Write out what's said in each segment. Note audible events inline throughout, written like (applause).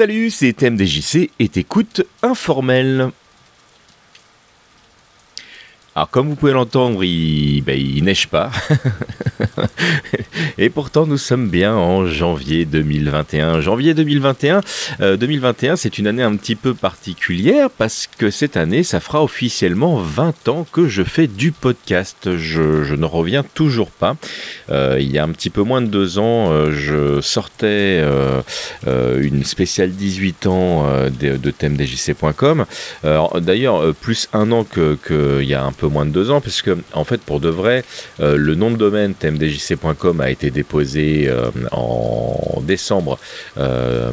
Salut, c'est TMDJC et t'écoutes informel. Alors comme vous pouvez l'entendre, il, ben, il neige pas. (laughs) (laughs) et pourtant nous sommes bien en janvier 2021. Janvier 2021, 2021 euh, c'est une année un petit peu particulière parce que cette année ça fera officiellement 20 ans que je fais du podcast. Je, ne reviens toujours pas. Euh, il y a un petit peu moins de deux ans, euh, je sortais une spéciale 18 ans de, de thèmedjc.com. D'ailleurs, plus un an qu'il que y a un peu moins de deux ans, puisque en fait, pour de vrai, le nom de domaine tmdjc.com a été déposé euh, en décembre euh,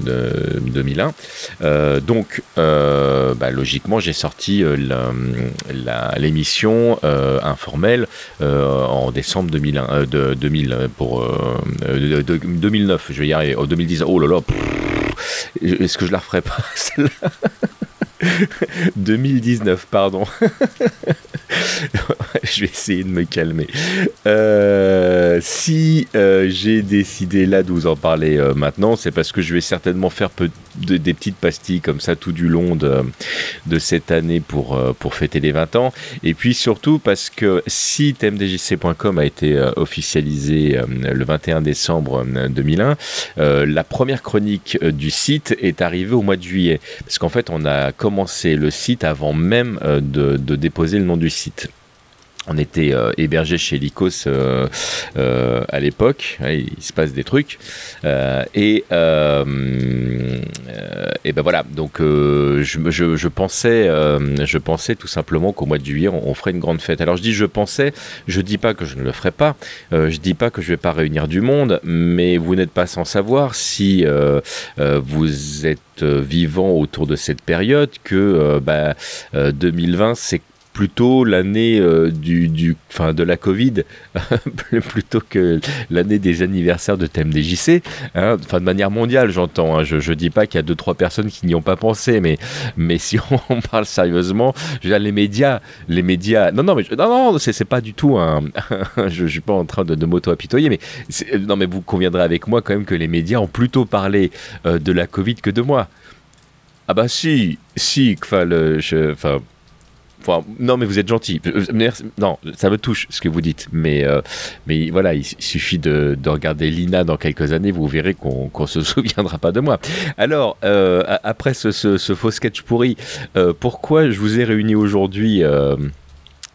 de 2001. donc, bah, logiquement, j'ai sorti l'émission informelle en décembre 2001, de 2000 pour 2009. Je vais y arriver. 2010. Oh là là. Est-ce que je la referai pas (laughs) celle-là? (laughs) 2019, pardon. (laughs) (laughs) je vais essayer de me calmer. Euh, si euh, j'ai décidé là de vous en parler euh, maintenant, c'est parce que je vais certainement faire des petites pastilles comme ça tout du long de, cette année pour, fêter les 20 ans. Et puis surtout parce que si tmdjc.com a été officialisé le 21 décembre 2001, la première chronique du site est arrivée au mois de juillet. Parce qu'en fait, on a commencé le site avant même de déposer le nom du site on était euh, hébergé chez Lycos euh, euh, à l'époque, il se passe des trucs. et, et ben voilà, donc je, pensais, je pensais tout simplement qu'au mois de juillet, on, ferait une grande fête. Alors je dis je pensais, je dis pas que je ne le ferai pas, je dis pas que je vais pas réunir du monde, mais vous n'êtes pas sans savoir si vous êtes vivant autour de cette période que 2020 bah, c'est plutôt l'année euh, du, du, de la Covid (laughs) plutôt que l'année des anniversaires de TMDJC. Hein, enfin, de manière mondiale, j'entends. Hein. je ne dis pas qu'il y a deux trois personnes qui n'y ont pas pensé, mais, mais si on (laughs) parle sérieusement, je les médias, les médias. Non, non, mais non, non, c'est pas du tout un. (laughs) je, ne suis pas en train de, de m'auto-apitoyer, mais non, mais vous conviendrez avec moi quand même que les médias ont plutôt parlé euh, de la Covid que de moi. Ah bah si, si, enfin, enfin non, mais vous êtes gentil. Euh, non, ça me touche ce que vous dites. Mais, euh, mais voilà, il suffit de, regarder Lina dans quelques années, vous verrez qu'on ne se (laughs) souviendra pas de moi. Alors, euh, après ce, faux sketch pourri, pourquoi je vous ai réuni aujourd'hui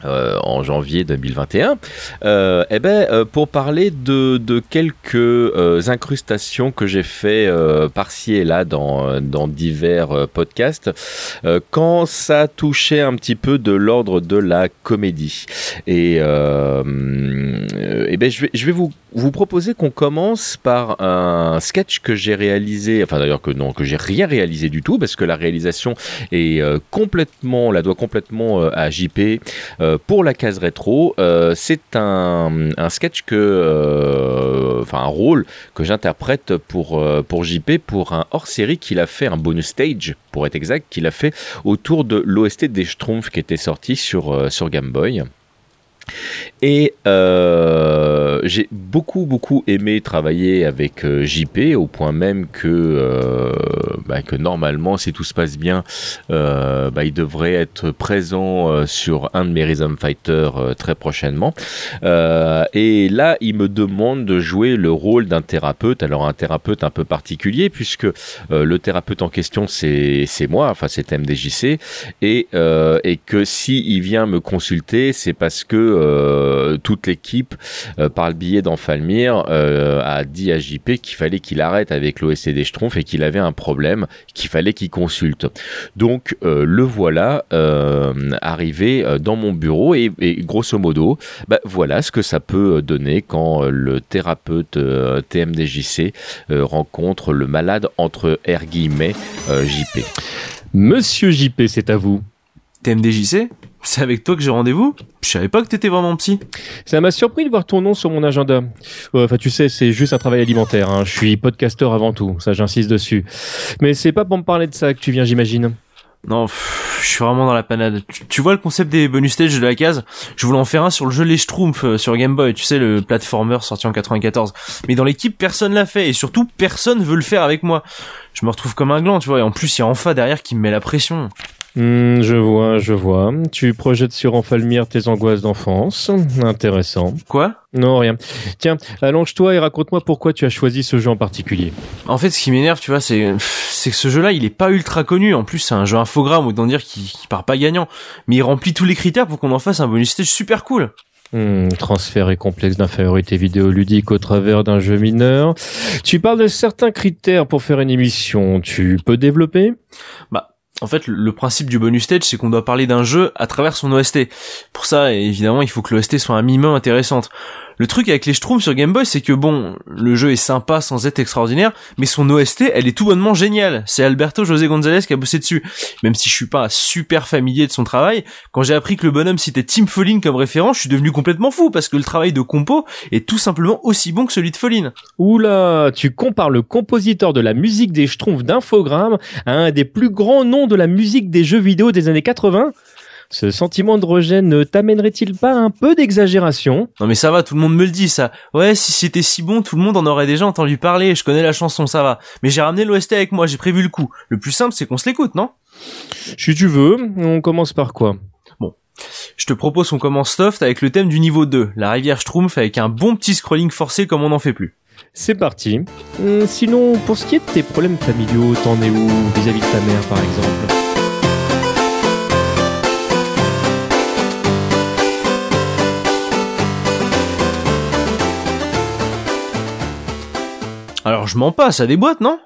euh, en janvier 2021, euh, eh ben, euh, pour parler de, de quelques incrustations que j'ai fait par-ci et là dans, dans divers podcasts, quand ça touchait un petit peu de l'ordre de la comédie. Et, eh ben, je vais, je vais vous vous proposer qu'on commence par un sketch que j'ai réalisé, enfin d'ailleurs que non, que j'ai rien réalisé du tout, parce que la réalisation est complètement, la doit complètement à JP pour la case rétro. Euh, c'est un, sketch que, euh, enfin un rôle que j'interprète pour euh, pour JP pour un hors-série qu'il a fait, un bonus stage pour être exact, qu'il a fait autour de l'OST des Schtroumpfs qui était sorti sur Game Boy. Et euh, j'ai beaucoup beaucoup aimé travailler avec euh, JP au point même que, euh, bah, que normalement si tout se passe bien, bah, il devrait être présent sur un de mes Rhythm Fighter très prochainement. et là, il me demande de jouer le rôle d'un thérapeute. Alors un thérapeute un peu particulier puisque le thérapeute en question c'est moi, enfin c'est MDJC et, et que si il vient me consulter, c'est parce que euh, toute l'équipe, euh, par le biais d'Enfalmir, euh, a dit à JP qu'il fallait qu'il arrête avec l'OSC des Schtroumpfs et qu'il avait un problème, qu'il fallait qu'il consulte. Donc le voilà arrivé dans mon bureau et, grosso modo, bah, voilà ce que ça peut donner quand le thérapeute TMDJC rencontre le malade entre R guillemets JP. Monsieur JP, c'est à vous. TMDJC (laughs) c'est avec toi que j'ai rendez-vous Je savais pas que t'étais vraiment psy. Ça m'a surpris de voir ton nom sur mon agenda. Enfin, tu sais, c'est juste un travail alimentaire. Hein. Je suis podcasteur avant tout, ça j'insiste dessus. Mais c'est pas pour me parler de ça que tu viens, j'imagine. Non, pff, je suis vraiment dans la panade. Tu, tu vois le concept des bonus stage de la case? Je voulais en faire un sur le jeu Les Schtroumpfs euh, sur Game Boy, tu sais, le platformer sorti en 94. Mais dans l'équipe, personne l'a fait, et surtout, personne veut le faire avec moi. Je me retrouve comme un gland, tu vois, et en plus, il y a Enfa derrière qui me met la pression. Hmm, je vois, je vois. Tu projettes sur Enfalmir tes angoisses d'enfance. Intéressant. Quoi? Non, rien. Tiens, allonge-toi et raconte-moi pourquoi tu as choisi ce jeu en particulier. En fait, ce qui m'énerve, tu vois, c'est c'est que ce jeu-là, il est pas ultra connu. En plus, c'est un jeu infogramme, autant dire qu'il qu'il part pas gagnant. Mais il remplit tous les critères pour qu'on en fasse un bonus stage super cool. Hmm, transfert et complexe d'infériorité vidéoludique au travers d'un jeu mineur. Tu parles de certains critères pour faire une émission. Tu peux développer? Bah, en fait, le- principe du bonus stage, c'est qu'on doit parler d'un jeu à travers son OST. Pour ça, évidemment, il faut que l'OST soit un minimum intéressante. Le truc avec les Schtroumpfs sur Game Boy, c'est que bon, le jeu est sympa sans être extraordinaire, mais son OST, elle est tout bonnement géniale. C'est Alberto José González qui a bossé dessus. Même si je suis pas super familier de son travail, quand j'ai appris que le bonhomme citait Tim Follin comme référent, je suis devenu complètement fou parce que le travail de compo est tout simplement aussi bon que celui de Follin. Oula, tu compares le compositeur de la musique des Schtroumpfs d'Infogrames à un des plus grands noms de la musique des jeux vidéo des années 80 Ce sentiment de rejet ne t'amènerait-il pas un peu d'exagération? Non mais ça va, tout le monde me le dit ça. Ouais, si c'était si bon, tout le monde en aurait déjà entendu parler, je connais la chanson, ça va. Mais j'ai ramené l'OST avec moi, j'ai prévu le coup. Le plus simple, c'est qu'on se l'écoute, non? Si tu veux, on commence par quoi? Je te propose qu'on commence soft avec le thème du niveau 2, la rivière Schtroumpf avec un bon petit scrolling forcé comme on n'en fait plus. C'est parti. Hum, sinon, pour ce qui est de tes problèmes familiaux, t'en es où? Vis-à-vis de ta mère par exemple? Alors je m'en passe à des boîtes, non?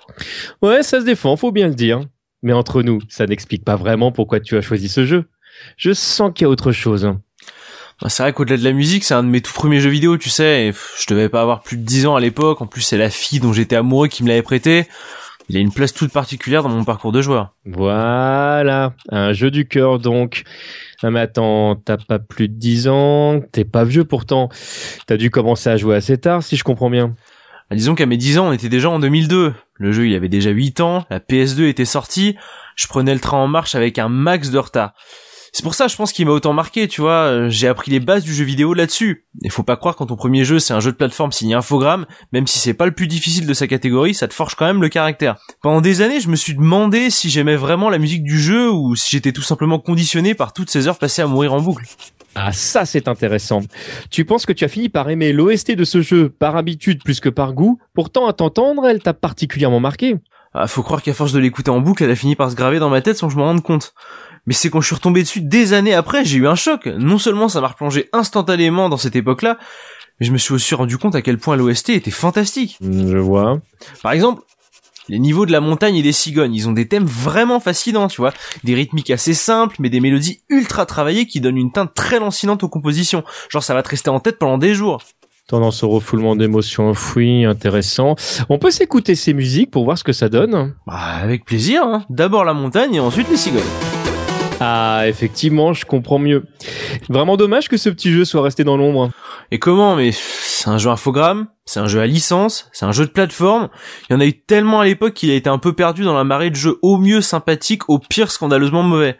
Ouais, ça se défend, faut bien le dire. Mais entre nous, ça n'explique pas vraiment pourquoi tu as choisi ce jeu. Je sens qu'il y a autre chose. Bah, C'est vrai qu'au-delà de la musique, c'est un de mes tout premiers jeux vidéo, tu sais, et je devais pas avoir plus de 10 ans à l'époque, en plus c'est la fille dont j'étais amoureux qui me l'avait prêté. Il a une place toute particulière dans mon parcours de joueur. Voilà, un jeu du cœur donc. Ah mais attends, t'as pas plus de 10 ans, t'es pas vieux pourtant. T'as dû commencer à jouer assez tard si je comprends bien. Ah, disons qu'à mes 10 ans, on était déjà en 2002. Le jeu, il avait déjà 8 ans, la PS2 était sortie, je prenais le train en marche avec un max de retard. C'est pour ça, je pense qu'il m'a autant marqué, tu vois, euh, j'ai appris les bases du jeu vidéo là-dessus. Et faut pas croire quand ton premier jeu c'est un jeu de plateforme signé Infogrames, même si c'est pas le plus difficile de sa catégorie, ça te forge quand même le caractère. Pendant des années, je me suis demandé si j'aimais vraiment la musique du jeu ou si j'étais tout simplement conditionné par toutes ces heures passées à mourir en boucle. Ah ça c'est intéressant. Tu penses que tu as fini par aimer l'OST de ce jeu par habitude plus que par goût? Pourtant à t'entendre, elle t'a particulièrement marqué. Ah, faut croire qu'à force de l'écouter en boucle, elle a fini par se graver dans ma tête sans que je m'en rende compte. Mais c'est quand je suis retombé dessus des années après, j'ai eu un choc. Non seulement ça m'a replongé instantanément dans cette époque-là, mais je me suis aussi rendu compte à quel point l'OST était fantastique. Je vois. Par exemple, les niveaux de la montagne et des cigognes, ils ont des thèmes vraiment fascinants, tu vois. Des rythmiques assez simples, mais des mélodies ultra travaillées qui donnent une teinte très lancinante aux compositions. Genre ça va te rester en tête pendant des jours. Tendance au refoulement d'émotions enfouies, intéressant. On peut s'écouter ces musiques pour voir ce que ça donne? Bah avec plaisir, hein. D'abord la montagne et ensuite les cigognes. Ah, effectivement, je comprends mieux. Vraiment dommage que ce petit jeu soit resté dans l'ombre. Et comment Mais c'est un jeu infogramme, c'est un jeu à licence, c'est un jeu de plateforme. Il y en a eu tellement à l'époque qu'il a été un peu perdu dans la marée de jeux au mieux sympathiques, au pire scandaleusement mauvais.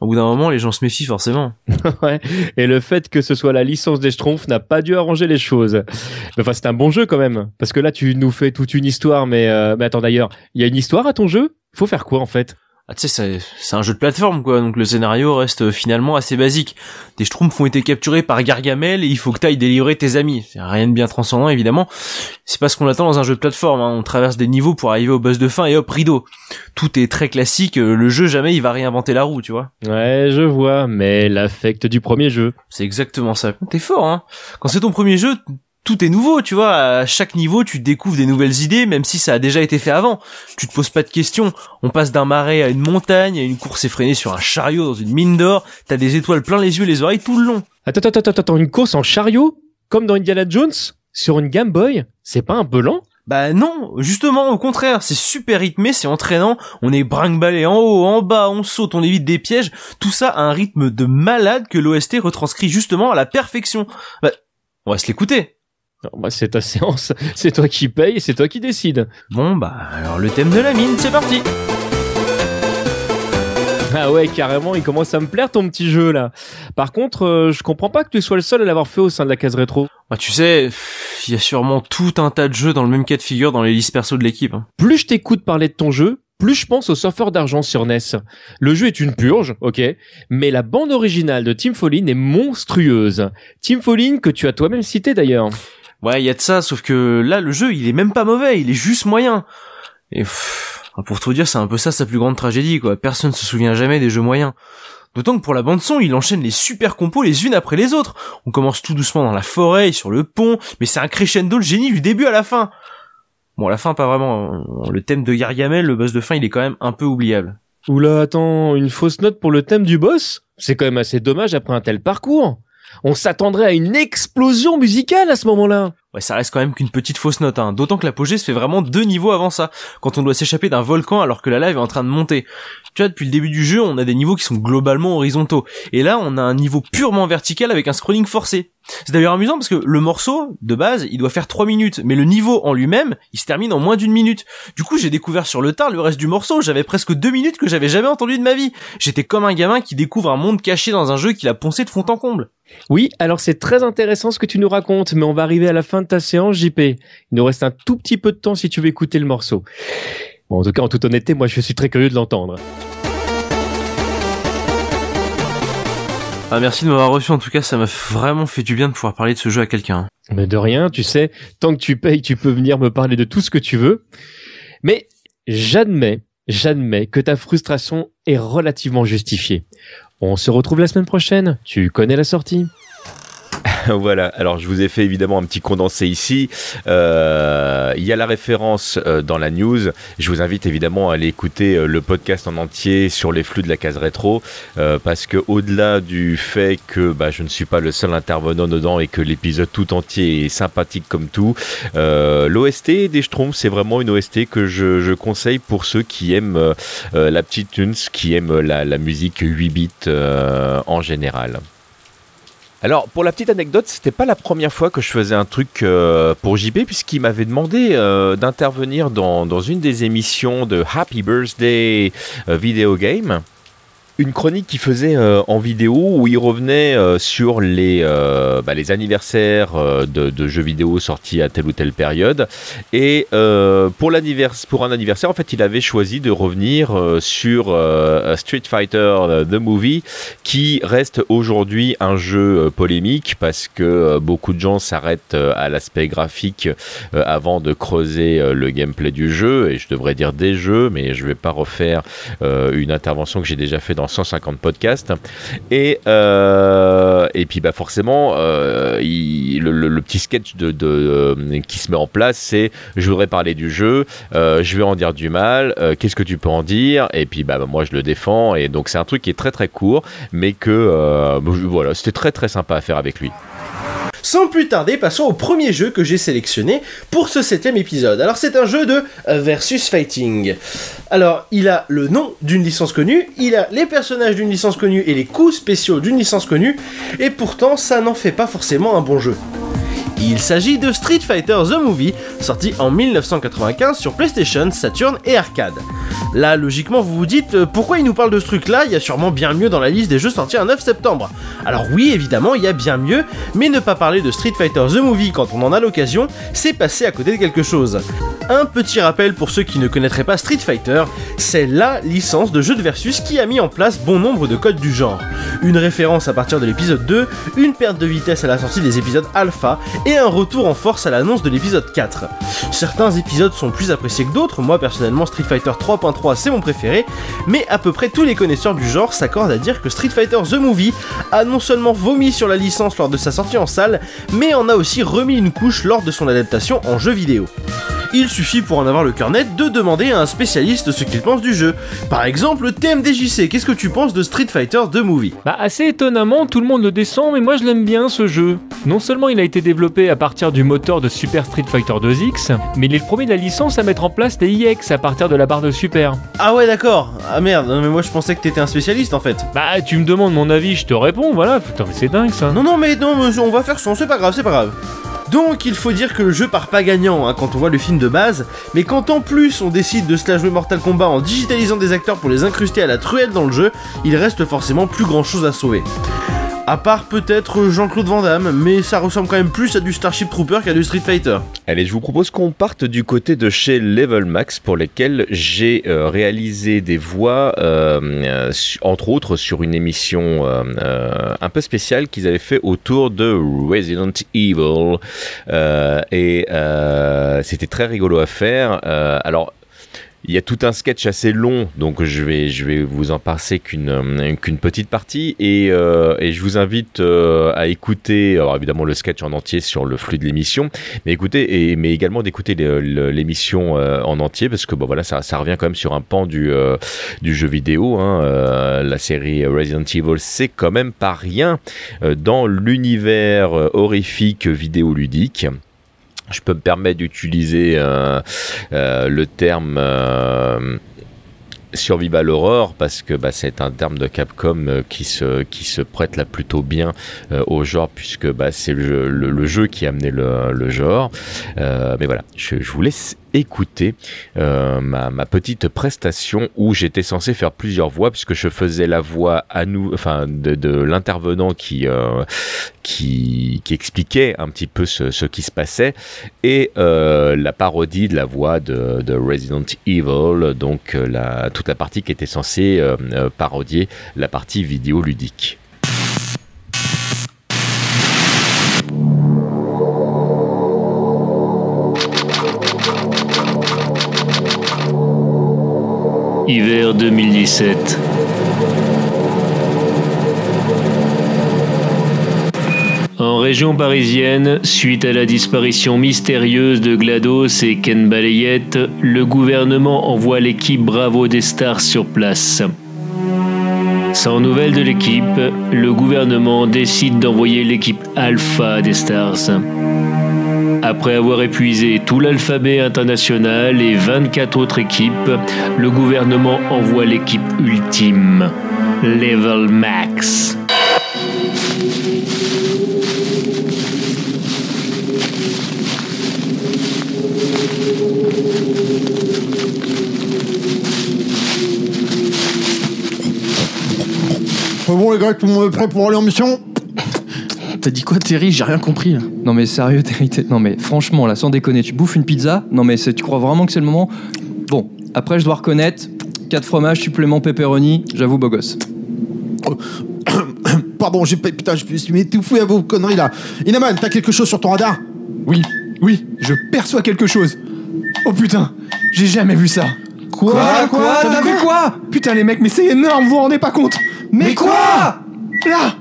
Au bout d'un moment, les gens se méfient forcément. (laughs) Et le fait que ce soit la licence des Schtroumpfs n'a pas dû arranger les choses. Mais Enfin, c'est un bon jeu quand même. Parce que là, tu nous fais toute une histoire, mais, euh, mais attends d'ailleurs, il y a une histoire à ton jeu? Faut faire quoi en fait? Ah, tu sais, c'est- c'est un jeu de plateforme, quoi, donc le scénario reste euh, finalement assez basique. Des schtroumpfs ont été capturés par Gargamel et il faut que t'ailles délivrer tes amis. C'est rien de bien transcendant, évidemment. C'est pas ce qu'on attend dans un jeu de plateforme, hein. on traverse des niveaux pour arriver au boss de fin et hop, rideau. Tout est très classique, euh, le jeu jamais il va réinventer la roue, tu vois. Ouais, je vois, mais l'affect du premier jeu. C'est exactement ça. T'es fort, hein. Quand c'est ton premier jeu, tout est nouveau, tu vois. À chaque niveau, tu découvres des nouvelles idées, même si ça a déjà été fait avant. Tu te poses pas de questions. On passe d'un marais à une montagne, à une course effrénée sur un chariot dans une mine d'or. T'as des étoiles plein les yeux, et les oreilles tout le long. Attends, attends, attends, attends, une course en chariot Comme dans Indiana Jones Sur une Game Boy C'est pas un peu lent? Bah non, justement, au contraire, c'est super rythmé, c'est entraînant, on est brinque-ballé en haut, en bas, on saute, on évite des pièges, tout ça à un rythme de malade que l'OST retranscrit justement à la perfection. Bah, on va se l'écouter. Non, bah, c'est ta (laughs) séance, c'est toi qui paye, c'est toi qui décides. Bon bah alors le thème de la mine, c'est parti Ah ouais, carrément, il commence à me plaire ton petit jeu là. Par contre, euh, je comprends pas que tu sois le seul à l'avoir fait au sein de la case rétro. Bah, tu sais, il y a sûrement tout un tas de jeux dans le même cas de figure dans les listes perso de l'équipe. hein. Plus je t'écoute parler de ton jeu, plus je pense au surfeur d'argent sur NES. Le jeu est une purge, ok, mais la bande originale de Tim Follin est monstrueuse. Tim Follin que tu as toi-même cité d'ailleurs. Ouais, il y a de ça, sauf que là, le jeu, il est même pas mauvais, il est juste moyen. Et pff, pour tout dire, c'est un peu ça sa plus grande tragédie, quoi. Personne se souvient jamais des jeux moyens. D'autant que pour la bande son, il enchaîne les super compos les unes après les autres. On commence tout doucement dans la forêt, sur le pont, mais c'est un crescendo le génie du début à la fin. Bon, la fin, pas vraiment. Le thème de Gargamel, le boss de fin, il est quand même un peu oubliable. Oula, attends, une fausse note pour le thème du boss? C'est quand même assez dommage après un tel parcours. On s'attendrait à une explosion musicale à ce moment-là. Ouais, ça reste quand même qu'une petite fausse note, hein. D'autant que l'apogée se fait vraiment deux niveaux avant ça, quand on doit s'échapper d'un volcan alors que la lave est en train de monter. Tu vois, depuis le début du jeu, on a des niveaux qui sont globalement horizontaux. Et là, on a un niveau purement vertical avec un scrolling forcé. C'est d'ailleurs amusant parce que le morceau, de base, il doit faire 3 minutes, mais le niveau en lui-même, il se termine en moins d'une minute. Du coup, j'ai découvert sur le tard le reste du morceau, j'avais presque deux minutes que j'avais jamais entendu de ma vie. J'étais comme un gamin qui découvre un monde caché dans un jeu qu'il a poncé de fond en comble. Oui, alors c'est très intéressant ce que tu nous racontes, mais on va arriver à la fin de ta séance, JP. Il nous reste un tout petit peu de temps si tu veux écouter le morceau. Bon, en tout cas, en toute honnêteté, moi je suis très curieux de l'entendre. Ah, merci de m'avoir reçu, en tout cas, ça m'a vraiment fait du bien de pouvoir parler de ce jeu à quelqu'un. Mais de rien, tu sais, tant que tu payes, tu peux venir me parler de tout ce que tu veux. Mais j'admets, j'admets que ta frustration est relativement justifiée. On se retrouve la semaine prochaine, tu connais la sortie. (laughs) voilà, alors je vous ai fait évidemment un petit condensé ici. Euh, Il y a la référence euh, dans la news. Je vous invite évidemment à aller écouter euh, le podcast en entier sur les flux de la case rétro. parce que au-delà du fait que bah, je ne suis pas le seul intervenant dedans et que l'épisode tout entier est sympathique comme tout, l'OST des Schtroumpfs, c'est vraiment une OST que je, conseille pour ceux qui aiment la petite tunes, qui aiment la, la musique 8 bits en général. Alors, pour la petite anecdote, c'était pas la première fois que je faisais un truc euh, pour JP, puisqu'il m'avait demandé euh, d'intervenir dans, dans une des émissions de Happy Birthday euh, Video Game. Une chronique qu'il faisait euh, en vidéo où il revenait euh, sur les, euh, bah, anniversaires de, jeux vidéo sortis à telle ou telle période. Et pour, pour un anniversaire, en fait, il avait choisi de revenir sur Street Fighter The Movie, qui reste aujourd'hui un jeu polémique parce que beaucoup de gens s'arrêtent à l'aspect graphique avant de creuser le gameplay du jeu. Et je devrais dire des jeux, mais je vais pas refaire une intervention que j'ai déjà fait dans 150 podcasts. Et, euh, et puis bah forcément, euh, le, petit sketch de, euh, qui se met en place, c'est je voudrais parler du jeu, je vais en dire du mal, qu'est-ce que tu peux en dire? Et puis bah, moi je le défends. Et donc c'est un truc qui est très très court, mais que voilà, c'était très très sympa à faire avec lui. Sans plus tarder, passons au premier jeu que j'ai sélectionné pour ce septième épisode. Alors c'est un jeu de euh, versus fighting. Alors il a le nom d'une licence connue, il a les personnages d'une licence connue et les coups spéciaux d'une licence connue, et pourtant ça n'en fait pas forcément un bon jeu. Il s'agit de Street Fighter The Movie, sorti en 1995 sur PlayStation, Saturn et Arcade. Là, logiquement, vous vous dites euh, pourquoi il nous parle de ce truc-là? Il y a sûrement bien mieux dans la liste des jeux sortis un 9 septembre. Alors oui, évidemment, il y a bien mieux, mais ne pas parler de Street Fighter The Movie quand on en a l'occasion, c'est passer à côté de quelque chose. Un petit rappel pour ceux qui ne connaîtraient pas Street Fighter, c'est LA licence de jeu de versus qui a mis en place bon nombre de codes du genre. Une référence à partir de l'épisode 2, une perte de vitesse à la sortie des épisodes alpha et un retour en force à l'annonce de l'épisode 4. Certains épisodes sont plus appréciés que d'autres, moi personnellement Street Fighter 3.3 c'est mon préféré, mais à peu près tous les connaisseurs du genre s'accordent à dire que Street Fighter The Movie a non seulement vomi sur la licence lors de sa sortie en salle, mais en a aussi remis une couche lors de son adaptation en jeu vidéo. Il suffit pour en avoir le cœur net de demander à un spécialiste ce qu'il pense du jeu. Par exemple, TMDJC, qu'est-ce que tu penses de Street Fighter The Movie? Bah assez étonnamment, tout le monde le descend, mais moi je l'aime bien ce jeu. Non seulement il a été développé à partir du moteur de Super Street Fighter 2X, mais il est le premier de la licence à mettre en place des IX à partir de la barre de Super. Ah ouais d'accord, ah merde, non, mais moi je pensais que t'étais un spécialiste en fait. Bah tu me demandes mon avis, je te réponds, voilà. Putain mais c'est dingue ça. Non non mais non, mais on va faire son, c'est pas grave, c'est pas grave. Donc il faut dire que le jeu part pas gagnant hein, quand on voit le film de base, mais quand en plus on décide de se la jouer Mortal Kombat en digitalisant des acteurs pour les incruster à la truelle dans le jeu, il reste forcément plus grand chose à sauver. À part peut-être Jean-Claude Van Damme, mais ça ressemble quand même plus à du Starship Trooper qu'à du Street Fighter. Allez, je vous propose qu'on parte du côté de chez Level Max pour lesquels j'ai euh, réalisé des voix, euh, euh, entre autres sur une émission un peu spéciale qu'ils avaient fait autour de Resident Evil. Et c'était très rigolo à faire. Alors, il y a tout un sketch assez long, donc je vais, je vais vous en passer qu'une euh, qu'une petite partie et, euh, et je vous invite euh, à écouter, alors évidemment le sketch en entier sur le flux de l'émission, mais écoutez, et, mais également d'écouter l'émission en entier parce que bon voilà, ça, ça revient quand même sur un pan du, du jeu vidéo. hein, la série Resident Evil, c'est quand même pas rien dans l'univers horrifique vidéoludique. Je peux me permettre d'utiliser euh, euh, le terme euh, survival horror parce que bah, c'est un terme de Capcom euh, qui se qui se prête là plutôt bien au genre puisque bah, c'est le, jeu- qui a amené le, genre. Mais voilà, je vous laisse écouter euh, ma, petite prestation où j'étais censé faire plusieurs voix puisque je faisais la voix à de, l'intervenant qui euh, qui, expliquait un petit peu ce, qui se passait et euh, la parodie de la voix de, de Resident Evil, donc toute la partie qui était censée parodier la partie vidéoludique. Hiver 2017. En région parisienne, suite à la disparition mystérieuse de GLaDOS et Ken Balayette, le gouvernement envoie l'équipe Bravo des Stars sur place. Sans nouvelles de l'équipe, le gouvernement décide d'envoyer l'équipe Alpha des Stars. Après avoir épuisé tout l'alphabet international et 24 autres équipes, le gouvernement envoie l'équipe ultime, Level Max. bon les gars, tout pour aller en mission? T'as dit quoi, Terry J'ai rien compris. là. Non mais sérieux, (laughs) Terry, t'es- non mais franchement, là, sans déconner, tu bouffes une pizza Non mais tu crois vraiment que c'est le moment? Bon, après je dois reconnaître, 4 fromages, supplément pepperoni, j'avoue beau gosse. (coughs) Pardon, j'ai pas. Putain, je suis étouffé à vos conneries là. Inaman, t'as quelque chose sur ton radar? Oui, oui, je perçois quelque chose. Oh putain, j'ai jamais vu ça. Quoi? T'as vu quoi? Putain les mecs, mais c'est énorme, vous vous rendez pas compte Mais, quoi? Là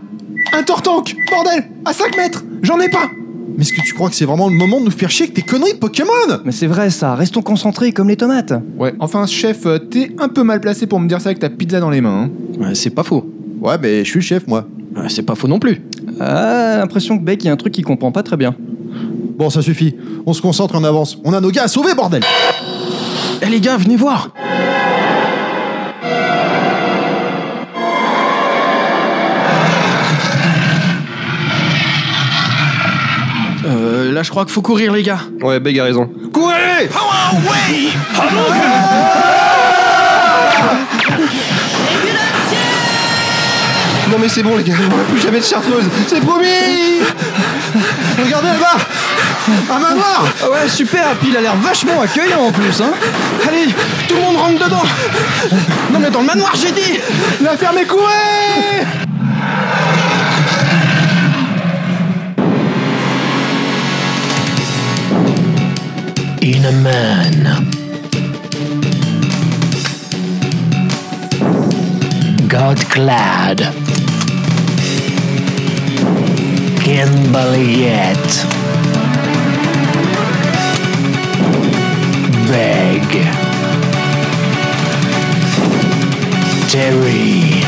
Un tortank Bordel À 5 mètres J'en ai pas Mais est-ce que tu crois que c'est vraiment le moment de nous faire chier avec tes conneries de Pokémon? Mais c'est vrai ça, restons concentrés comme les tomates. Ouais, enfin chef, euh, t'es un peu mal placé pour me dire ça avec ta pizza dans les mains. hein. Ouais, c'est pas faux. Ouais, mais je suis le chef, moi. Ouais, c'est pas faux non plus. Ah, l'impression que Beck, il y a un truc qu'il comprend pas très bien. Bon, ça suffit. On se concentre et on avance. On a nos gars à sauver, bordel Eh les gars, venez voir Euh, là je crois qu'il faut courir les gars. Ouais, Beg a raison. Courez! Non, mais c'est bon, les gars, on n'a plus jamais de chartreuse. C'est promis! Regardez là-bas Un manoir ouais, super, puis il a l'air vachement accueillant en plus, hein. Allez, tout le monde rentre dedans. Non mais dans le manoir j'ai dit. La ferme est courez In a man. God clad. Ken Balayet. Beg. Terry.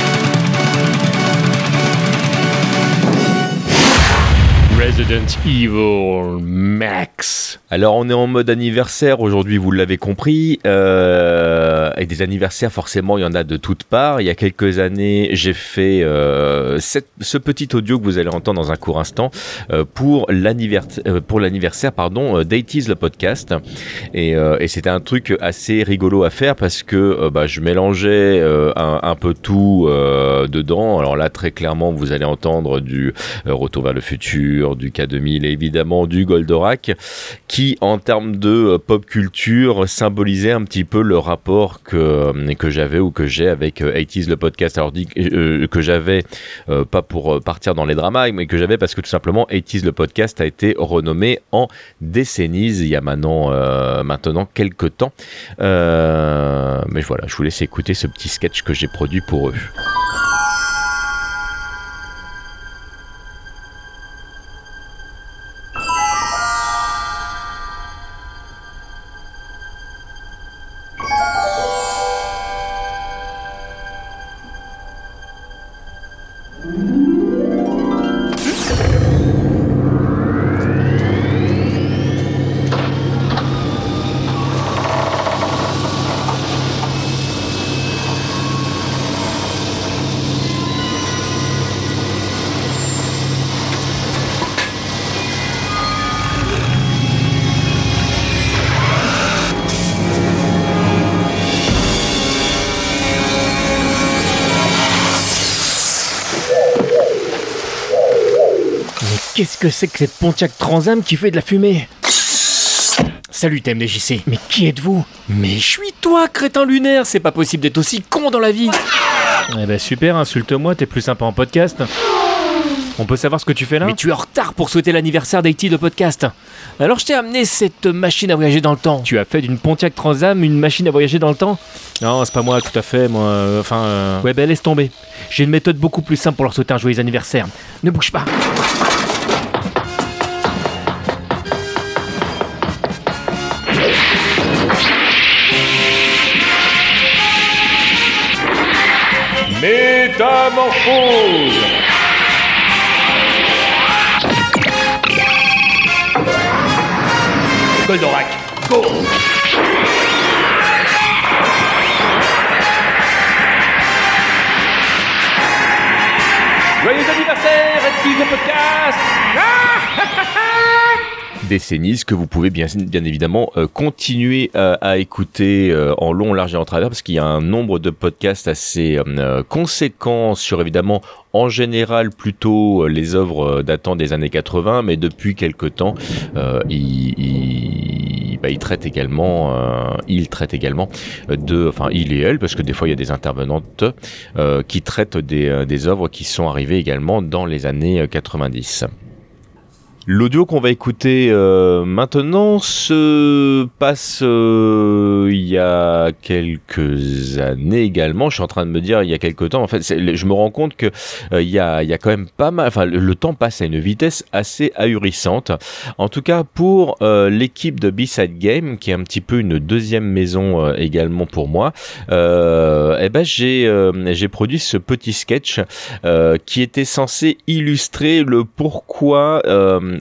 Evil Max. Alors on est en mode anniversaire aujourd'hui, vous l'avez compris. Euh, et des anniversaires, forcément, il y en a de toutes parts. Il y a quelques années, j'ai fait euh, ce petit audio que vous allez entendre dans un court instant euh, pour l'anniversaire, pardon, le podcast. Et, c'était un truc assez rigolo à faire parce que bah, je mélangeais un, un peu tout dedans. Alors là, très clairement, vous allez entendre du Retour vers le futur, du K2000 et évidemment du Goldorak qui, en termes de euh, pop culture, symbolisait un petit peu le rapport que, euh, que j'avais ou que j'ai avec euh, 80s le podcast. Alors, dit euh, que j'avais, euh, pas pour euh, partir dans les dramas, mais que j'avais parce que tout simplement 80s le podcast a été renommé en décennies il y a maintenant, euh, maintenant quelques temps. Euh, mais voilà, je vous laisse écouter ce petit sketch que j'ai produit pour eux. Qu'est-ce que c'est que cette Pontiac Transam qui fait de la fumée Salut TMDJC. Mais qui êtes-vous? Mais je suis toi, crétin lunaire C'est pas possible d'être aussi con dans la vie Eh ben super, insulte-moi, t'es plus sympa en podcast. On peut savoir ce que tu fais là? Mais tu es en retard pour souhaiter l'anniversaire d'Haïti de podcast. Alors je t'ai amené cette machine à voyager dans le temps. Tu as fait d'une Pontiac Transam une machine à voyager dans le temps? Non, c'est pas moi, tout à fait, moi. euh, Enfin. euh, Ouais ben laisse tomber. J'ai une méthode beaucoup plus simple pour leur souhaiter un joyeux anniversaire. Ne bouge pas. Métamorphose Goldorak, go. Joyeux anniversaire, Haïti de podcast? Décennies que vous pouvez bien, évidemment euh, continuer à, à écouter euh, en long, large et en travers parce qu'il y a un nombre de podcasts assez euh, conséquent sur évidemment en général plutôt euh, les œuvres euh, datant des années 80 mais depuis quelque temps euh, bah, il traite également euh, il traite également de enfin il et elle parce que des fois il y a des intervenantes euh, qui traitent des, euh, œuvres qui sont arrivées également dans les années euh, 90 L'audio qu'on va écouter euh, maintenant se passe euh, il y a quelques années également. Je suis en train de me dire il y a quelques temps. En fait, je me rends compte que euh, il y a il y a quand même pas mal. Enfin, le, temps passe à une vitesse assez ahurissante. En tout cas, pour l'équipe de B-Side Game, qui est un petit peu une deuxième maison également pour moi, eh ben j'ai produit ce petit sketch qui était censé illustrer le pourquoi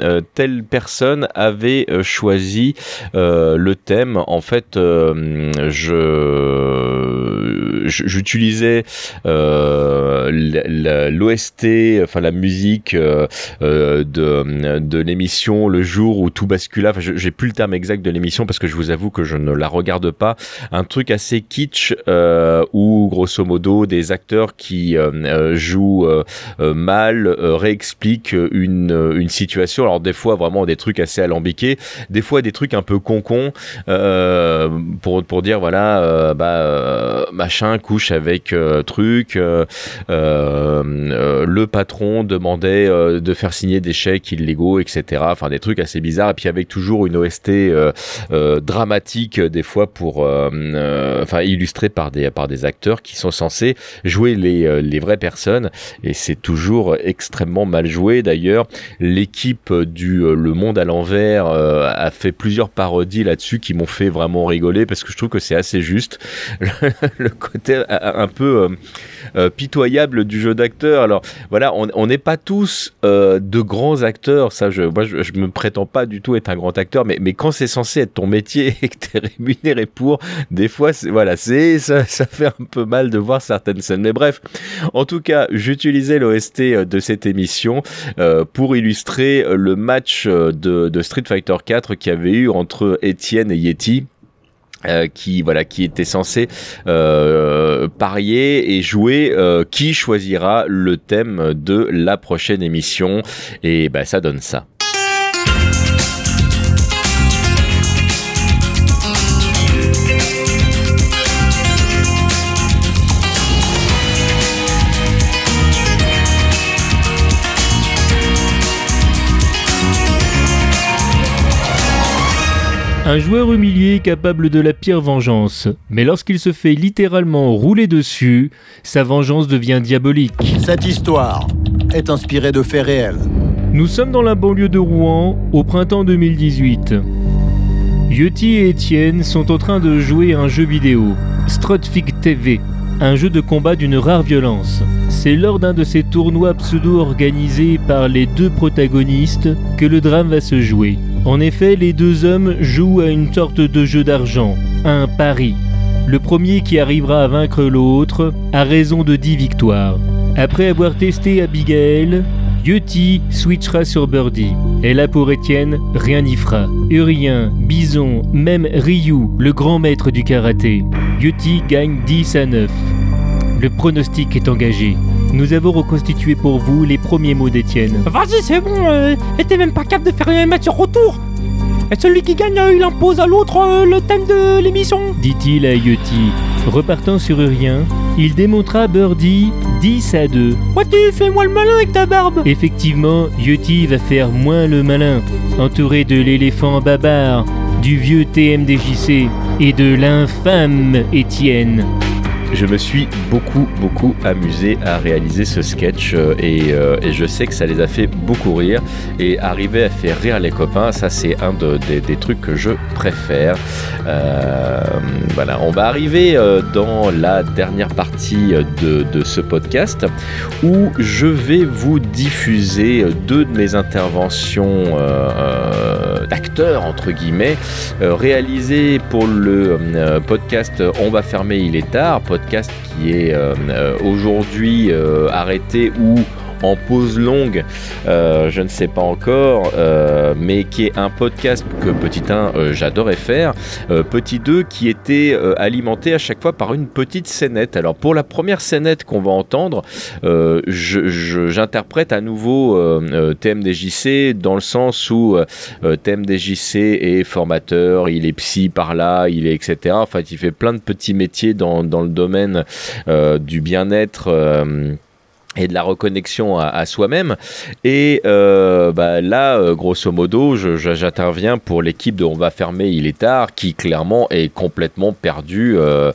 euh, telle personne avait euh, choisi euh, le thème. En fait, j'utilisais l'OST, la musique de, l'émission le jour où tout bascula. Enfin, j'ai plus le terme exact de l'émission parce que je vous avoue que je ne la regarde pas. Un truc assez kitsch où grosso modo des acteurs qui jouent mal réexpliquent une, une situation. Alors des fois vraiment des trucs assez alambiqués, des fois des trucs un peu con-con euh, pour, dire voilà euh, bah, euh, machin couche avec euh, truc. le patron demandait de faire signer des chèques illégaux, etc. Enfin des trucs assez bizarres. Et puis avec toujours une OST dramatique des fois pour, enfin illustrée par des acteurs qui sont censés jouer les les vraies personnes. Et c'est toujours extrêmement mal joué. D'ailleurs, l'équipe l'équipe du euh, Le Monde à l'envers euh, a fait plusieurs parodies là-dessus qui m'ont fait vraiment rigoler parce que je trouve que c'est assez juste. (laughs) le côté euh, un peu euh, euh, pitoyable du jeu d'acteur. Alors voilà, on n'est pas tous euh, de grands acteurs. Ça, je, moi, je, je me prétends pas du tout être un grand acteur, mais, mais quand c'est censé être ton métier (laughs) et que tu es rémunéré pour, des fois, voilà, c'est ça, ça fait un peu mal de voir certaines scènes. Mais bref, en tout cas, j'utilisais l'OST de cette émission euh, pour illustrer le match euh, de, Street Fighter 4 qu'il y avait eu entre Etienne et Yeti. euh, qui voilà qui était censé euh, parier et jouer qui choisira le thème de la prochaine émission et bah ça donne ça. Un joueur humilié capable de la pire vengeance, mais lorsqu'il se fait littéralement rouler dessus, sa vengeance devient diabolique. Cette histoire est inspirée de faits réels. Nous sommes dans la banlieue de Rouen, au printemps 2018. Yeti et Étienne sont en train de jouer à un jeu vidéo, Strutfig TV, un jeu de combat d'une rare violence. C'est lors d'un de ces tournois pseudo-organisés par les deux protagonistes que le drame va se jouer. En effet, les deux hommes jouent à une sorte de jeu d'argent, un pari. Le premier qui arrivera à vaincre l'autre a raison de 10 victoires. Après avoir testé Abigail, Yeti switchera sur Birdie. Et là pour Étienne, rien n'y fera. Urien, Bison, même Ryu, le grand maître du karaté. Yeti gagne 10 à 9. Le pronostic est engagé. Nous avons reconstitué pour vous les premiers mots d'Étienne. Vas-y, c'est bon, euh, t'es même pas capable de faire un match retour. Et celui qui gagne, euh, il impose à l'autre euh, le thème de l'émission. dit-il à Yeti. Repartant sur Urien, il démontra Birdie 10 à 2. Ouais, tu fais-moi le malin avec ta barbe. Effectivement, Yeti va faire moins le malin, entouré de l'éléphant babar, du vieux TMDJC et de l'infâme Étienne. Je me suis beaucoup beaucoup amusé à réaliser ce sketch euh, et, euh, et je sais que ça les a fait beaucoup rire et arriver à faire rire les copains, ça c'est un de- des, trucs que je préfère. Euh, voilà, on va arriver dans la dernière partie de, ce podcast où je vais vous diffuser deux de mes interventions d'acteurs entre guillemets euh, réalisées pour le euh, podcast On va fermer il est tard, podcast qui est euh, aujourd'hui arrêté ou en pause longue, euh, je ne sais pas encore, euh, mais qui est un podcast que Petit 1 euh, j'adorais faire, Petit 2 qui était alimenté à chaque fois par une petite scénette. Alors pour la première scénette qu'on va entendre, j'interprète à nouveau TMDJC dans le sens où TMDJC est formateur, il est psy par là, il est etc. En fait, il fait plein de petits métiers dans, dans le domaine du bien-être. Et de la reconnexion à, soi-même. Et euh, bah, là, euh, grosso modo, j'interviens pour l'équipe de On va fermer, il est tard, qui clairement est complètement perdu euh,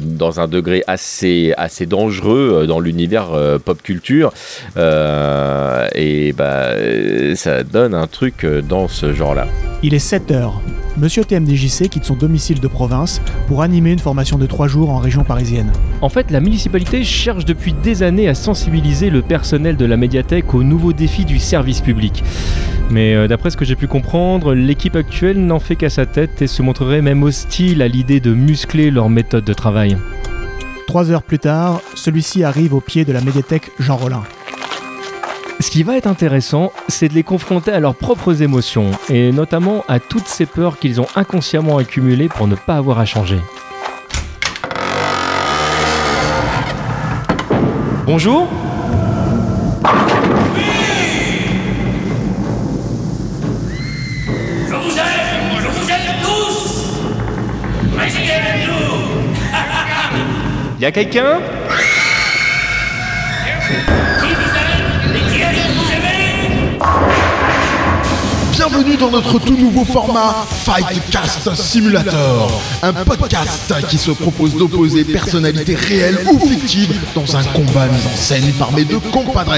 dans un degré assez, assez dangereux dans l'univers pop culture. Et bah, ça donne un truc dans ce genre-là. Il est 7 heures. Monsieur TMDJC quitte son domicile de province pour animer une formation de 3 jours en région parisienne. En fait, la municipalité cherche depuis des années à sensibiliser le personnel de la médiathèque aux nouveaux défis du service public. Mais euh, d'après ce que j'ai pu comprendre, l'équipe actuelle n'en fait qu'à sa tête et se montrerait même hostile à l'idée de muscler leur méthode de travail. 3 heures plus tard, celui-ci arrive au pied de la médiathèque Jean Rollin. Ce qui va être intéressant, c'est de les confronter à leurs propres émotions, et notamment à toutes ces peurs qu'ils ont inconsciemment accumulées pour ne pas avoir à changer. Bonjour. Je vous aime Je vous aime tous. Restez avec nous. Y a quelqu'un? Bienvenue dans notre tout nouveau format Fightcast Simulator, un podcast qui se propose d'opposer personnalités réelles ou fictives dans un combat mis en scène par mes deux compadres.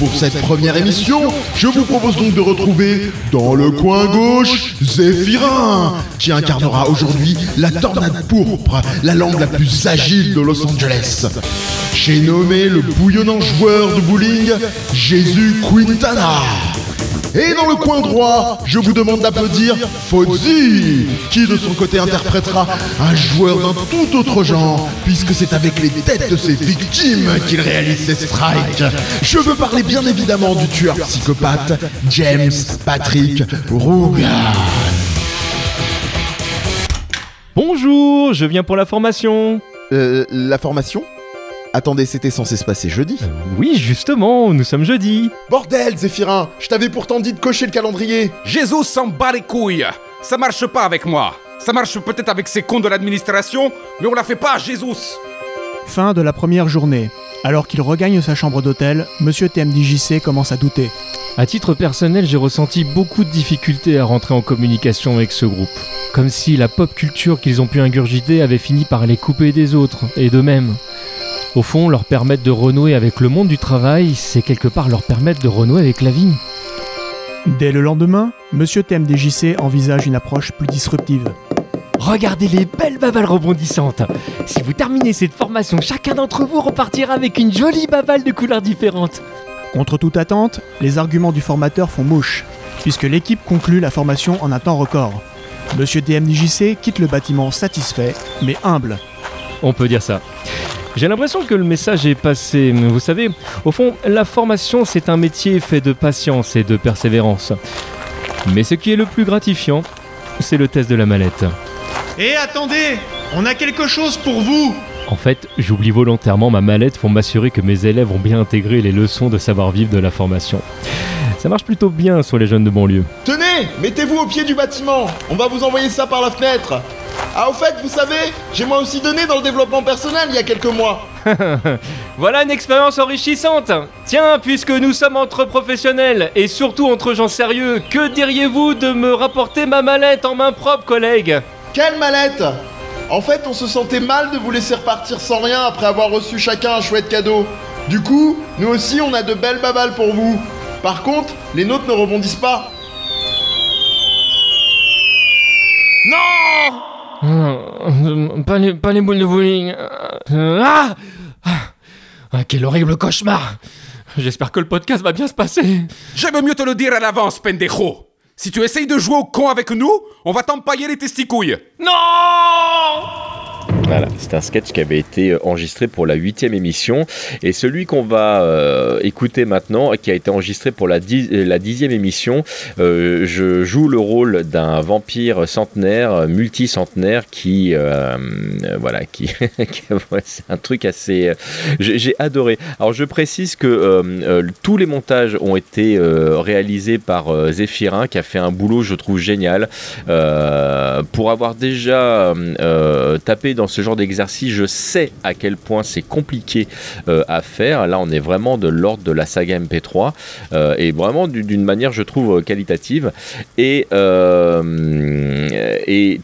Pour cette première émission, je vous propose donc de retrouver dans le coin gauche Zéphirin, qui incarnera aujourd'hui la tornade pourpre, la langue la plus agile de Los Angeles. J'ai nommé le bouillonnant joueur de bowling Jésus Quintana. Et dans le coin droit, je vous demande d'applaudir Fozzy, qui de son côté interprétera un joueur d'un tout autre genre, puisque c'est avec les têtes de ses victimes qu'il réalise ses strikes. Je veux parler bien évidemment du tueur psychopathe James Patrick Rougan. Bonjour, je viens pour la formation. Euh, la formation? Attendez, c'était censé se passer jeudi. Oui, justement, nous sommes jeudi. Bordel, Zéphirin Je t'avais pourtant dit de cocher le calendrier Jésus s'en bat les couilles Ça marche pas avec moi Ça marche peut-être avec ces cons de l'administration, mais on la fait pas, Jésus Fin de la première journée. Alors qu'il regagne sa chambre d'hôtel, Monsieur TMDJC commence à douter. À titre personnel, j'ai ressenti beaucoup de difficultés à rentrer en communication avec ce groupe. Comme si la pop culture qu'ils ont pu ingurgiter avait fini par les couper des autres, et d'eux-mêmes. Au fond, leur permettre de renouer avec le monde du travail, c'est quelque part leur permettre de renouer avec la vie. Dès le lendemain, Monsieur TMDJC envisage une approche plus disruptive. Regardez les belles babales rebondissantes. Si vous terminez cette formation, chacun d'entre vous repartira avec une jolie babale de couleurs différentes. Contre toute attente, les arguments du formateur font mouche, puisque l'équipe conclut la formation en un temps record. Monsieur TMDJC quitte le bâtiment satisfait, mais humble. On peut dire ça. J'ai l'impression que le message est passé. Vous savez, au fond, la formation, c'est un métier fait de patience et de persévérance. Mais ce qui est le plus gratifiant, c'est le test de la mallette. Et attendez, on a quelque chose pour vous En fait, j'oublie volontairement ma mallette pour m'assurer que mes élèves ont bien intégré les leçons de savoir-vivre de la formation. Ça marche plutôt bien sur les jeunes de banlieue. Tenez, mettez-vous au pied du bâtiment. On va vous envoyer ça par la fenêtre. Ah, au fait, vous savez, j'ai moi aussi donné dans le développement personnel il y a quelques mois. (laughs) voilà une expérience enrichissante. Tiens, puisque nous sommes entre professionnels et surtout entre gens sérieux, que diriez-vous de me rapporter ma mallette en main propre, collègue? Quelle mallette? En fait, on se sentait mal de vous laisser repartir sans rien après avoir reçu chacun un chouette cadeau. Du coup, nous aussi, on a de belles babales pour vous. Par contre, les nôtres ne rebondissent pas. Non pas les, pas les boules de bowling. Ah Ah, Quel horrible cauchemar J'espère que le podcast va bien se passer. J'aime mieux te le dire à l'avance, pendejo Si tu essayes de jouer au con avec nous, on va t'empailler les testicouilles Non Voilà, c'est un sketch qui avait été enregistré pour la huitième émission. Et celui qu'on va euh, écouter maintenant, qui a été enregistré pour la, dix- la dixième émission, euh, je joue le rôle d'un vampire centenaire, multicentenaire, qui, euh, euh, voilà, qui, (laughs) c'est un truc assez, euh, j'ai adoré. Alors je précise que euh, euh, tous les montages ont été euh, réalisés par euh, Zéphirin, qui a fait un boulot, je trouve génial, Euh, pour avoir déjà euh, tapé dans ce genre d'exercice, je sais à quel point c'est compliqué euh, à faire. Là, on est vraiment de l'ordre de la saga MP3 euh, et vraiment du- d'une manière, je trouve, euh, qualitative. Et,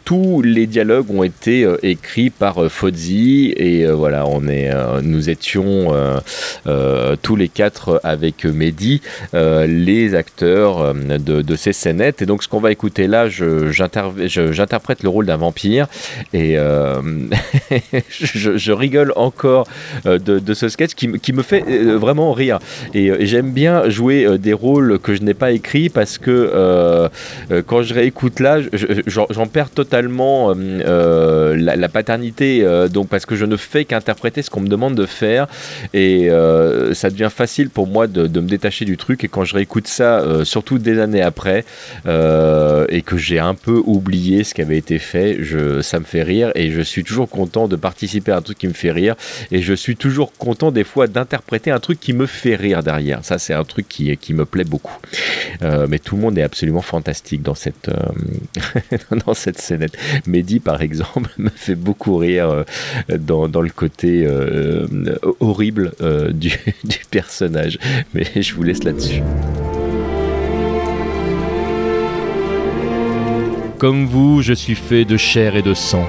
tous les dialogues ont été écrits par Fozzy et voilà, on est, nous étions tous les quatre avec Mehdi, les acteurs de, ces scénettes. Et donc, ce qu'on va écouter là, j'interprète le rôle d'un vampire et (laughs) je, rigole encore euh, de, ce sketch qui, me- fait euh, vraiment rire. Et, euh, et j'aime bien jouer des rôles que je n'ai pas écrits parce que quand je réécoute là, je- je- j'en perds totalement la, paternité, donc parce que je ne fais qu'interpréter ce qu'on me demande de faire et ça devient facile pour moi de, me détacher du truc. Et quand je réécoute ça, surtout des années après, et que j'ai un peu oublié ce qui avait été fait, ça me fait rire et je suis toujours content de participer à un truc qui me fait rire et je suis toujours content des fois d'interpréter un truc qui me fait rire derrière. Ça, c'est un truc qui, qui me plaît beaucoup. Euh, mais tout le monde est absolument fantastique dans cette, euh, (laughs) dans cette scénette. Mehdi, par exemple, (laughs) me fait beaucoup rire euh, dans, le côté horrible (laughs) du personnage. Mais je vous laisse là-dessus. Comme vous, je suis fait de chair et de sang.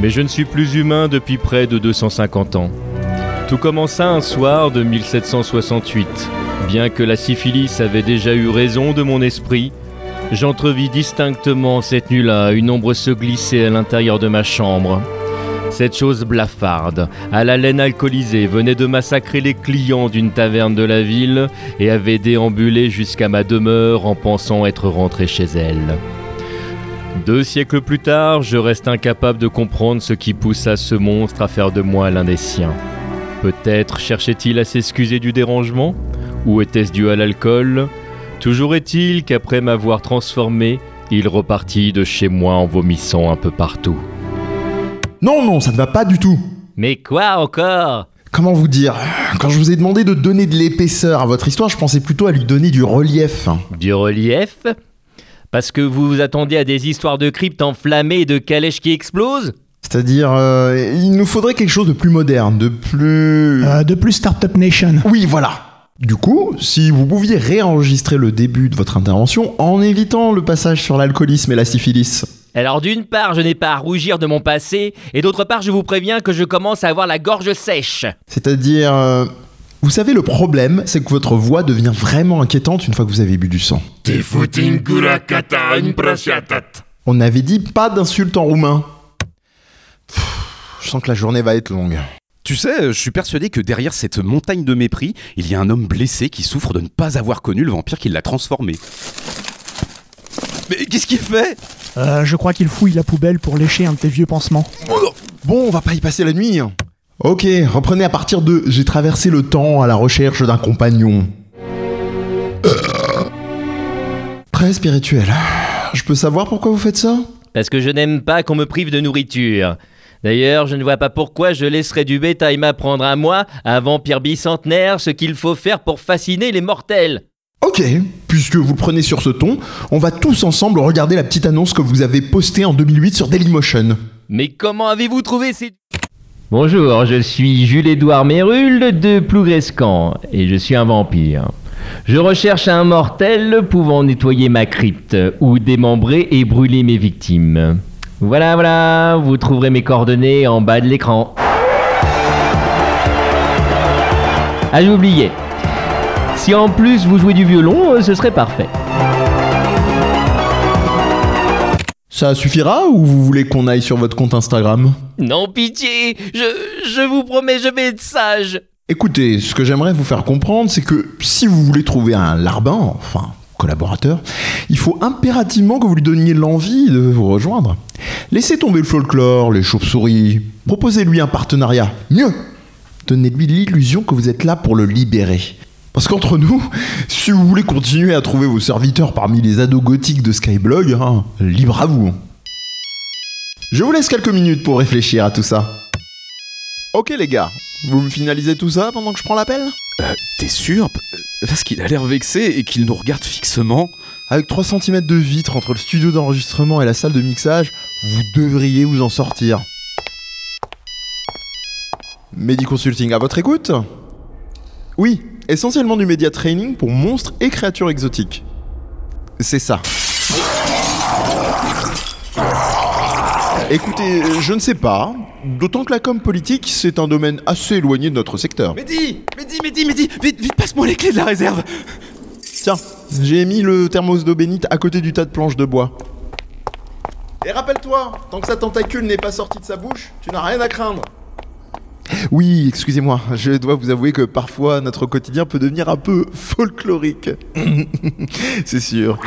Mais je ne suis plus humain depuis près de 250 ans. Tout commença un soir de 1768. Bien que la syphilis avait déjà eu raison de mon esprit, j'entrevis distinctement cette nuit-là une ombre se glisser à l'intérieur de ma chambre. Cette chose blafarde, à la laine alcoolisée, venait de massacrer les clients d'une taverne de la ville et avait déambulé jusqu'à ma demeure en pensant être rentré chez elle. Deux siècles plus tard, je reste incapable de comprendre ce qui poussa ce monstre à faire de moi l'un des siens. Peut-être cherchait-il à s'excuser du dérangement Ou était-ce dû à l'alcool Toujours est-il qu'après m'avoir transformé, il repartit de chez moi en vomissant un peu partout. Non, non, ça ne va pas du tout. Mais quoi encore? Comment vous dire? Quand je vous ai demandé de donner de l'épaisseur à votre histoire, je pensais plutôt à lui donner du relief. Du relief? Parce que vous vous attendiez à des histoires de cryptes enflammées et de calèches qui explosent C'est-à-dire, euh, il nous faudrait quelque chose de plus moderne, de plus... Euh, de plus Startup Nation. Oui, voilà. Du coup, si vous pouviez réenregistrer le début de votre intervention en évitant le passage sur l'alcoolisme et la syphilis. Alors d'une part, je n'ai pas à rougir de mon passé, et d'autre part, je vous préviens que je commence à avoir la gorge sèche. C'est-à-dire... euh, vous savez, le problème, c'est que votre voix devient vraiment inquiétante une fois que vous avez bu du sang. On avait dit pas d'insultes en roumain. Pff, Je sens que la journée va être longue. Tu sais, je suis persuadé que derrière cette montagne de mépris, il y a un homme blessé qui souffre de ne pas avoir connu le vampire qui l'a transformé. Mais qu'est-ce qu'il fait? Euh, je crois qu'il fouille la poubelle pour lécher un de tes vieux pansements. Bon, on va pas y passer la nuit. Ok, reprenez à partir de J'ai traversé le temps à la recherche d'un compagnon. Euh. Très spirituel. Je peux savoir pourquoi vous faites ça? Parce que je n'aime pas qu'on me prive de nourriture. D'ailleurs, je ne vois pas pourquoi je laisserais du bétail m'apprendre à moi, un vampire bicentenaire, ce qu'il faut faire pour fasciner les mortels. Ok, puisque vous le prenez sur ce ton, on va tous ensemble regarder la petite annonce que vous avez postée en 2008 sur Dailymotion. Mais comment avez-vous trouvé ces... Bonjour, je suis Jules-Édouard Mérulle de Plougrescan et je suis un vampire. Je recherche un mortel pouvant nettoyer ma crypte ou démembrer et brûler mes victimes. Voilà, voilà, vous trouverez mes coordonnées en bas de l'écran. Ah, j'oubliais. Si en plus vous jouez du violon, euh, ce serait parfait. Ça suffira ou vous voulez qu'on aille sur votre compte Instagram? Non, pitié, je, je vous promets, je vais être sage. Écoutez, ce que j'aimerais vous faire comprendre, c'est que si vous voulez trouver un larbin, enfin collaborateur, il faut impérativement que vous lui donniez l'envie de vous rejoindre. Laissez tomber le folklore, les chauves-souris, proposez-lui un partenariat. Mieux, donnez-lui l'illusion que vous êtes là pour le libérer. Parce qu'entre nous, si vous voulez continuer à trouver vos serviteurs parmi les ados gothiques de Skyblog, hein, libre à vous. Je vous laisse quelques minutes pour réfléchir à tout ça. Ok les gars, vous me finalisez tout ça pendant que je prends l'appel? Euh, T'es sûr? Parce qu'il a l'air vexé et qu'il nous regarde fixement. Avec 3 cm de vitre entre le studio d'enregistrement et la salle de mixage, vous devriez vous en sortir. Medi Consulting à votre écoute? Oui, essentiellement du média training pour monstres et créatures exotiques. C'est ça. Écoutez, je ne sais pas, d'autant que la com politique, c'est un domaine assez éloigné de notre secteur. Mehdi Mehdi, Mehdi, Mehdi Vite, vite, passe-moi les clés de la réserve Tiens, j'ai mis le thermos d'eau bénite à côté du tas de planches de bois. Et rappelle-toi, tant que sa tentacule n'est pas sortie de sa bouche, tu n'as rien à craindre. Oui, excusez-moi, je dois vous avouer que parfois notre quotidien peut devenir un peu folklorique. (laughs) C'est sûr.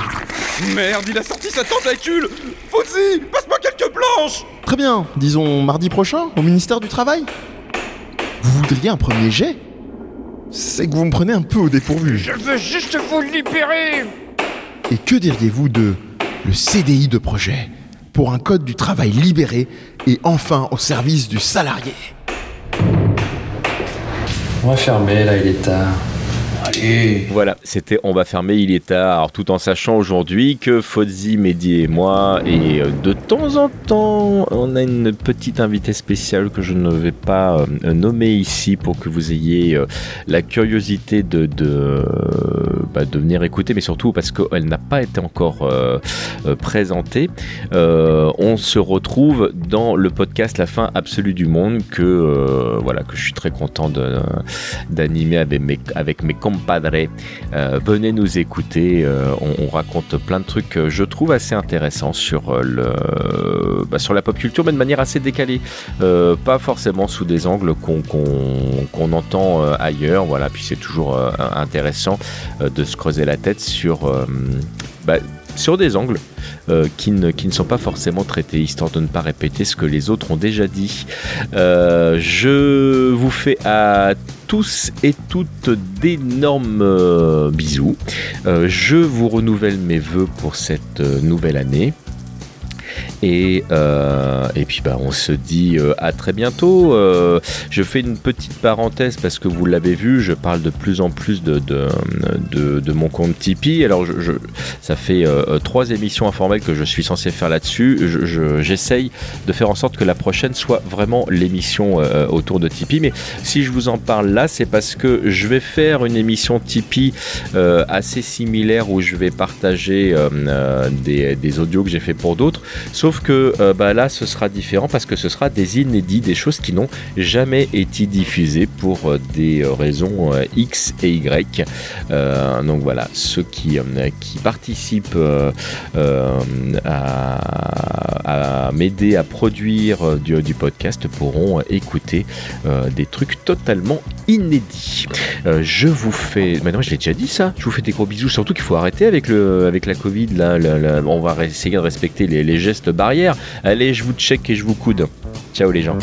Merde, il a sorti sa tentacule Fozzy, passe-moi quelques planches Très bien, disons mardi prochain, au ministère du Travail. Vous voudriez un premier jet? C'est que vous me prenez un peu au dépourvu. Je veux juste vous libérer Et que diriez-vous de le CDI de projet pour un code du travail libéré et enfin au service du salarié? On va fermer, là, il est tard. Voilà, c'était On va fermer, il est tard. Tout en sachant aujourd'hui que Fozzy, Mehdi et moi, et euh, de temps en temps, on a une petite invitée spéciale que je ne vais pas euh, nommer ici pour que vous ayez euh, la curiosité bah, de venir écouter, mais surtout parce qu'elle n'a pas été encore présentée. On se retrouve dans le podcast La fin absolue du monde que voilà que je suis très content d'animer avec mes, avec mes compadres. Euh, venez nous écouter. euh, on, on raconte plein de trucs, euh, je trouve assez intéressants sur euh, le bah, sur la pop culture, mais de manière assez décalée, pas forcément sous des angles qu'on entend ailleurs. Voilà, puis c'est toujours intéressant de se creuser la tête sur bah, sur des angles euh, qui, ne, sont pas forcément traités, histoire de ne pas répéter ce que les autres ont déjà dit. Euh, je vous fais à tous et toutes d'énormes euh, bisous. Je vous renouvelle mes voeux pour cette nouvelle année. Et, euh, et puis bah, on se dit euh, à très bientôt. Euh, je fais une petite parenthèse parce que vous l'avez vu, je parle de plus en plus de, de, mon compte Tipeee. Alors je, ça fait trois émissions informelles que je suis censé faire là-dessus. Je- je- J'essaye de faire en sorte que la prochaine soit vraiment l'émission autour de Tipeee. Mais si je vous en parle là, c'est parce que je vais faire une émission Tipeee assez similaire où je vais partager des, des audios que j'ai fait pour d'autres. Sauf que euh, bah, là, ce sera différent parce que ce sera des inédits, des choses qui n'ont jamais été diffusées pour euh, des euh, raisons X et Y. Donc voilà, ceux qui, participent à, m'aider à produire du, podcast pourront écouter des trucs totalement inédits. Je vous fais. Maintenant, je l'ai déjà dit ça. Je vous fais des gros bisous. Surtout qu'il faut arrêter avec, la Covid. On va essayer de respecter les, les gestes barrières. Allez, je vous check et je vous coude. Ciao les gens.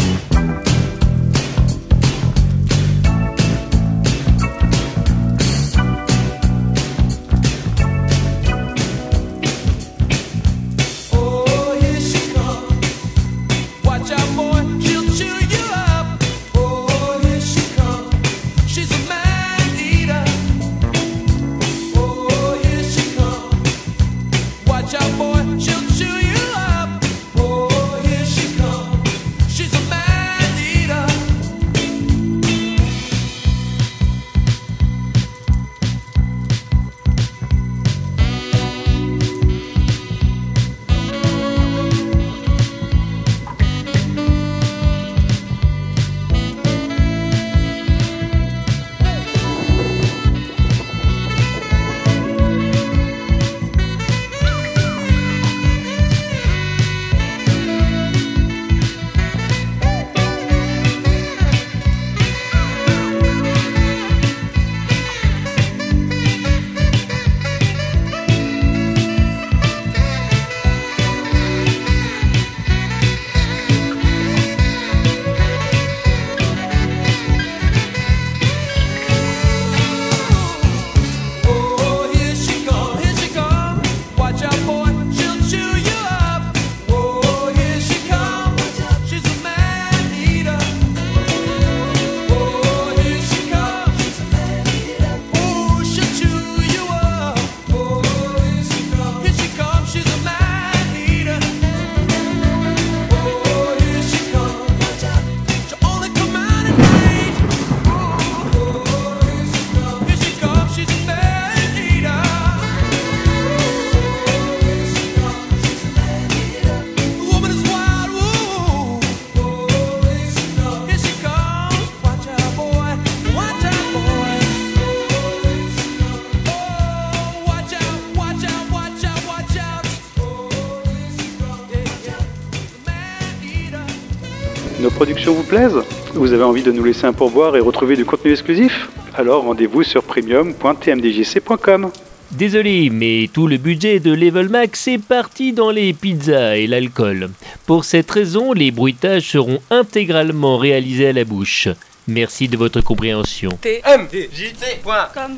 Vous plaisent Vous avez envie de nous laisser un pourboire et retrouver du contenu exclusif? Alors rendez-vous sur premium.tmdjc.com. Désolé, mais tout le budget de Level Max est parti dans les pizzas et l'alcool. Pour cette raison, les bruitages seront intégralement réalisés à la bouche. Merci de votre compréhension. tmdjc.com